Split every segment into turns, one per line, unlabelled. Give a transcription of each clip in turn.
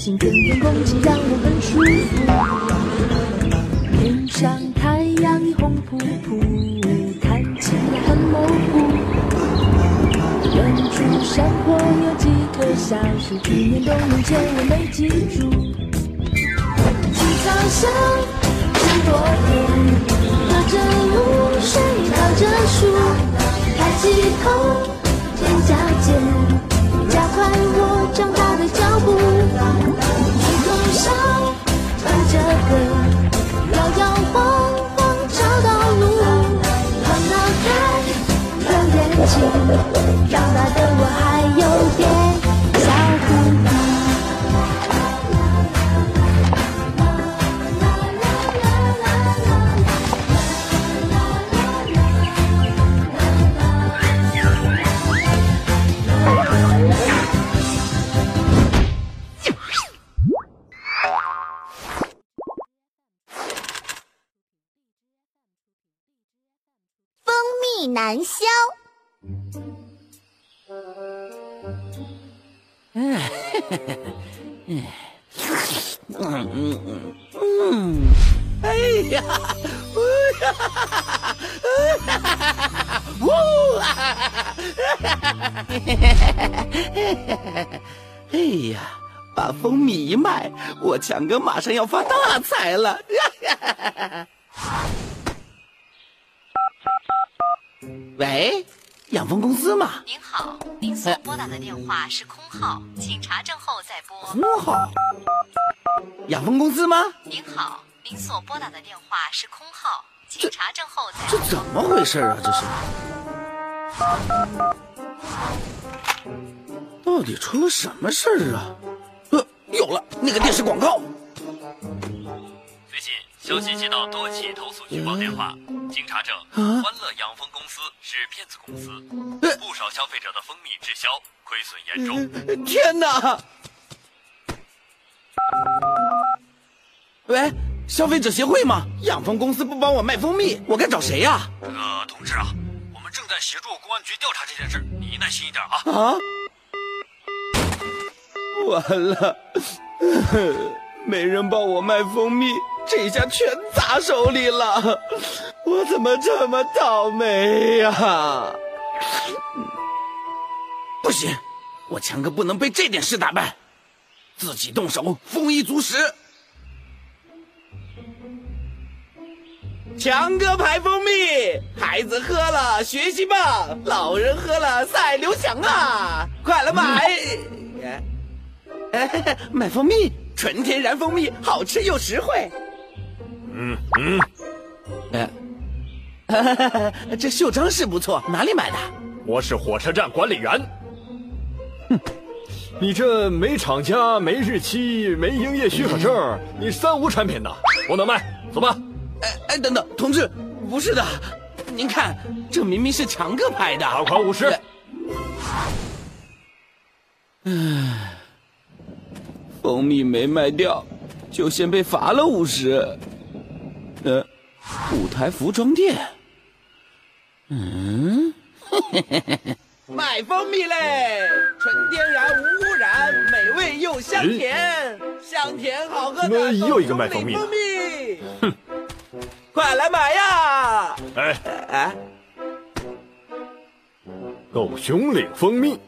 林叫醒，春天空气让我很舒服。天上太阳已红扑扑，看起来很模糊。远处山坡有几棵小树，去年冬眠前我没记住。青草香，山坡甜。喝着露水，靠着树，抬起头，长大的我还有点小糊涂。
蜂蜜难消。
哎呀，哎呀，呜啊！哎呀，把蜂蜜一卖，我强哥马上要发大财了。喂，养蜂公司吗？
您好，您所拨打的电话是空号，请查证后再拨。
空号，养蜂公司吗？
您好，您所拨打的电话是空号，请查证后再
这。怎么回事啊？这是，到底出了什么事儿啊？呃，有了，那个电视广告。
最近消息接到多起投诉举报电话，经查证，
啊
欢乐养蜂公司是骗子公司，
呃
不少消费者的蜂蜜滞销，亏损严重。
呃天哪！喂，消费者协会吗？养蜂公司不帮我卖蜂蜜，我该找谁呀、
这个同志啊，我们正在协助公安局调查这件事，你耐心一点啊。
啊？完了，没人帮我卖蜂蜜，这下全砸手里了，我怎么这么倒霉呀、不行，我强哥不能被这点事打败，自己动手，丰衣足食。强哥牌蜂蜜，孩子喝了学习棒，老人喝了赛刘翔啊！快来买！哎，买蜂蜜，纯天然蜂蜜，好吃又实惠。
嗯嗯，
哎，这袖章是不错，哪里买的？
我是火车站管理员。
哼你这没厂家、没日期、没营业许可证，你三无产品呐，不能卖，走吧。
哎哎，等等，同志，不是的，您看，这明明是强哥拍的。
罚款五十。
蜂蜜没卖掉，就先被罚了五十。呃，舞台服装店。嗯，买蜂蜜嘞，纯天然无污染，美味又香甜，香甜好喝的
又一个卖蜂蜜的。
哼，快来买呀！
哎，
哎，
狗熊岭蜂蜜，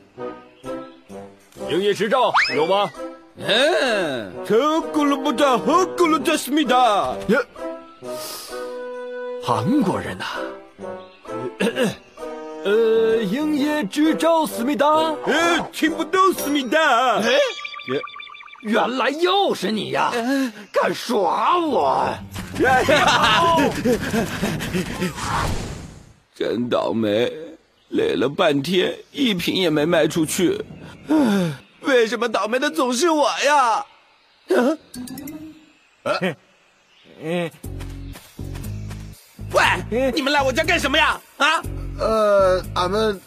营业执照有吗？
嗯，这咕噜不达和咕噜达思密达。
呀，韩国人呐、呃，营业执照思密达。
呃，听不懂思密达。哎，
原来又是你呀！敢耍我？
真倒霉，累了半天，一瓶也没卖出去。为什么倒霉的总是我呀？啊！
嗯，
喂，你们来我家干什么呀？啊？
呃，俺们，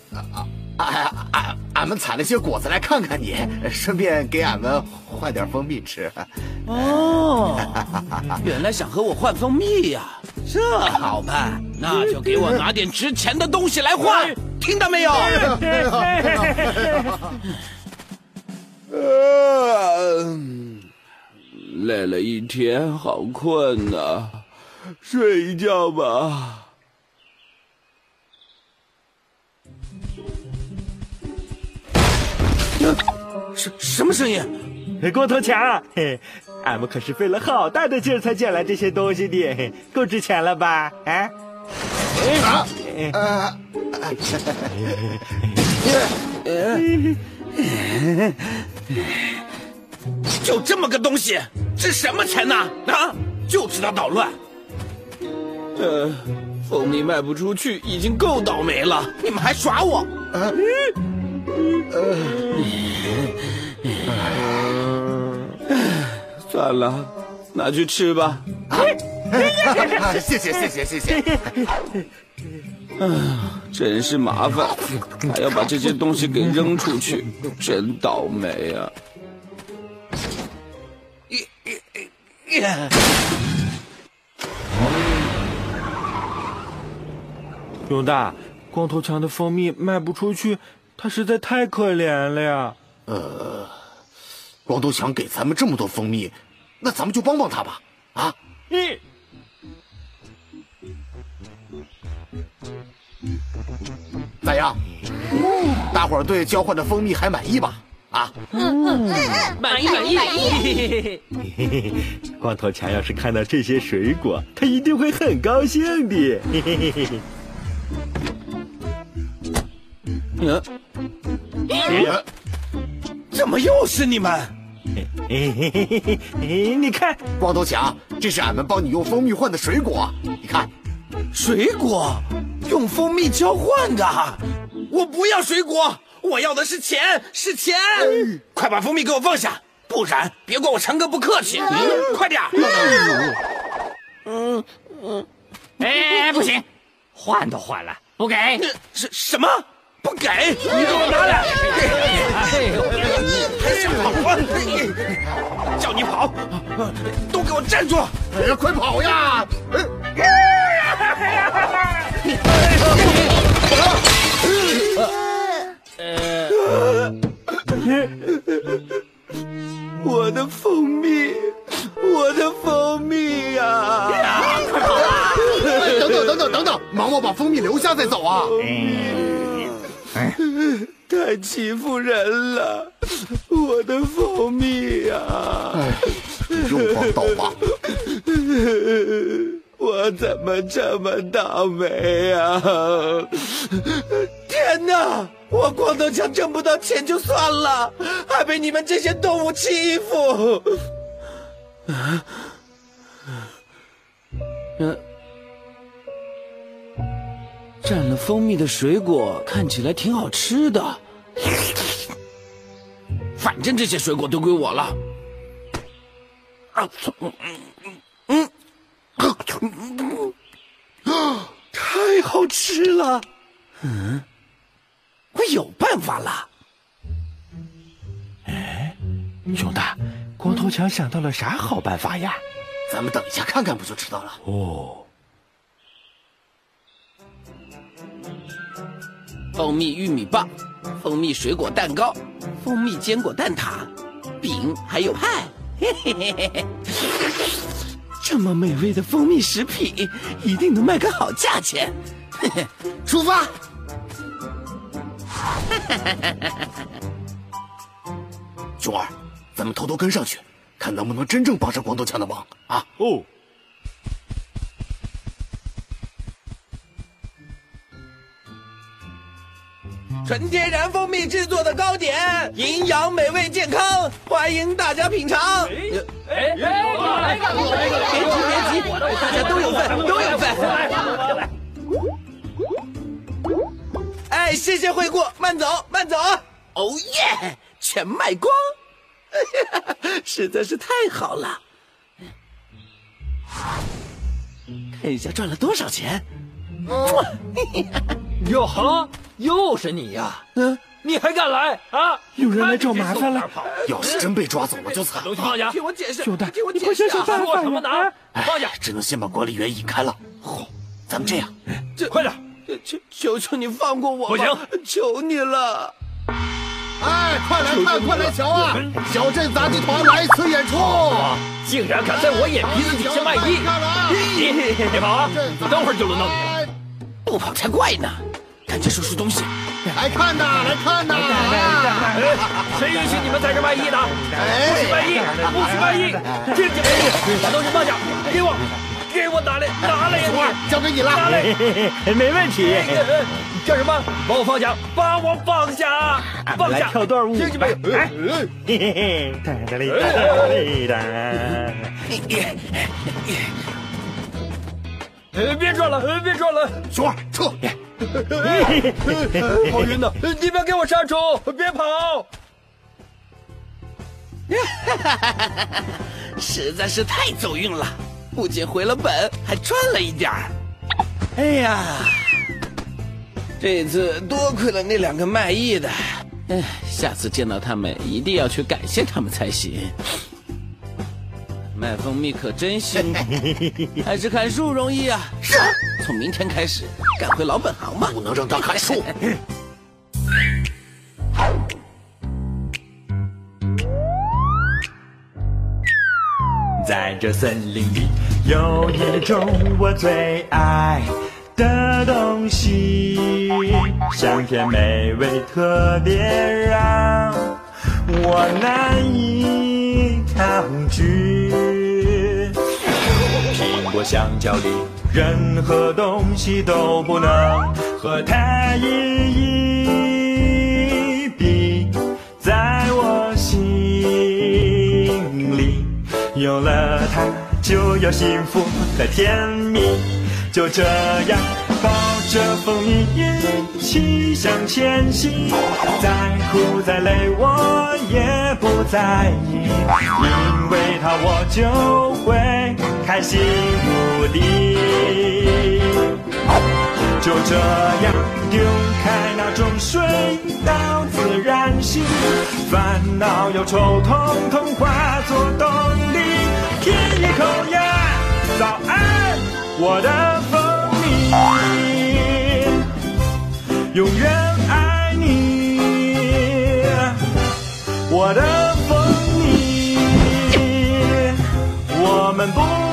俺俺俺们采了些果子来看看你，顺便给俺们换点蜂蜜吃。
哦，原来想和我换蜂蜜呀？这好办，那就给我拿点值钱的东西来换，听到没有？呃累了一天，好困呐，睡一觉吧。什什么声音？
光头强，嘿，俺们可是费了好大的劲儿才捡来这些东西的，够值钱了吧？啊？啊？
就这么个东西，值什么钱呢？啊，就知道捣乱。呃，蜂蜜卖不出去，已经够倒霉了，你们还耍我？呃，算了，拿去吃吧。
谢谢谢谢谢谢。
啊，真是麻烦，还要把这些东西给扔出去，真倒霉啊！
熊大，光头强的蜂蜜卖不出去，他实在太可怜了呀。
呃，光头强给咱们这么多蜂蜜，那咱们就帮帮他吧。啊？嗯。咋样？大伙儿对交换的蜂蜜还满意吧？啊？
满意满意满意。
光头强要是看到这些水果，他一定会很高兴的。
嗯？怎么又是你们？
你看，
光头强，这是俺们帮你用蜂蜜换的水果。你看，
水果用蜂蜜交换的，我不要水果，我要的是钱，是钱！快把蜂蜜给我放下，不然别怪我强哥不客气。快点！
嗯嗯，哎，不行，换都换了，不给。
什什么？不给？你给我拿来！还想跑啊？叫你跑，都给我站住！
哎呀，快跑呀！
我的蜂蜜，
等等等等等等，忙忙把蜂蜜留下再走啊！
太欺负人了，我的蜂蜜呀！
哎，又帮倒吧！
我怎么这么倒霉呀？天哪！我光头强挣不到钱就算了，还被你们这些动物欺负！啊？嗯。蘸了蜂蜜的水果看起来挺好吃的，反正这些水果都归我了。啊，嗯，嗯，太好吃了。嗯，我有办法了。
哎，熊大，光头强想到了啥好办法呀？
咱们等一下看看，不就知道了。哦。
蜂蜜玉米棒，蜂蜜水果蛋糕，蜂蜜坚果蛋挞，饼还有派，嘿嘿嘿嘿嘿！这么美味的蜂蜜食品，一定能卖个好价钱。嘿嘿，出发！
熊二，咱们偷偷跟上去，看能不能真正帮上光头强的忙啊！哦。
纯天然蜂蜜制作的糕点，营养美味健康，欢迎大家品尝。别急别急，大家都有份，都有份。哎哎，谢谢惠顾，慢走慢走。哦耶，全卖光，实在是太好了。看一下赚了多少钱。
哟呵，又是你呀！嗯，你还敢来啊？
有人来找麻烦了。
要是真被抓走了就惨了。
放下！
听我解释，
小蛋，
听我
你快
解释啊！
想想办法
说什么呢？放下！
只能先把管理员引开了。好，咱们这样，
快点！
求求求你放过我吧！
不行，
求你了！
哎，快来看，快来瞧啊！小镇杂技团来一次演出，
竟然敢在我眼皮子底下卖艺！你别跑啊！等会儿就轮到你了。
不跑才怪呢！赶紧收拾东西。
来看呐，来看呐！
哎，谁允许你们在这卖艺的？不许卖艺！不许卖艺！听见没？把东西放下！给我，给我拿来，拿来呀你！
交给你了。
拿来！
没问题。
干什么？把我放下！把我放下！放下！
来跳段舞。
听见没
嘿嘿嘿，哒哒哩哒哒哩哒。
呃，别转了，呃，别转了，
熊二撤！
好晕呐！你别给我杀虫，别跑！
实在是太走运了，不仅回了本，还赚了一点儿。哎呀，这次多亏了那两个卖艺的，哎，下次见到他们一定要去感谢他们才行。卖蜂蜜可真辛苦，还是砍树容易啊！是，从明天开始赶回老本行吧。
不能让他砍树。
在这森林里有一种我最爱的东西，香甜美味，特别让我难以抗拒。香蕉里任何东西都不能和它一一比，在我心里。有了它，就有幸福的甜蜜。就这样抱着蜂蜜一起向前行，再苦再累我也不在意，因为它我就会开心无敌。就这样丢开那种水到自然醒，烦恼忧愁统统化作动力。舔一口呀，早安，我的蜂蜜，永远爱你，我的蜂蜜，我。们不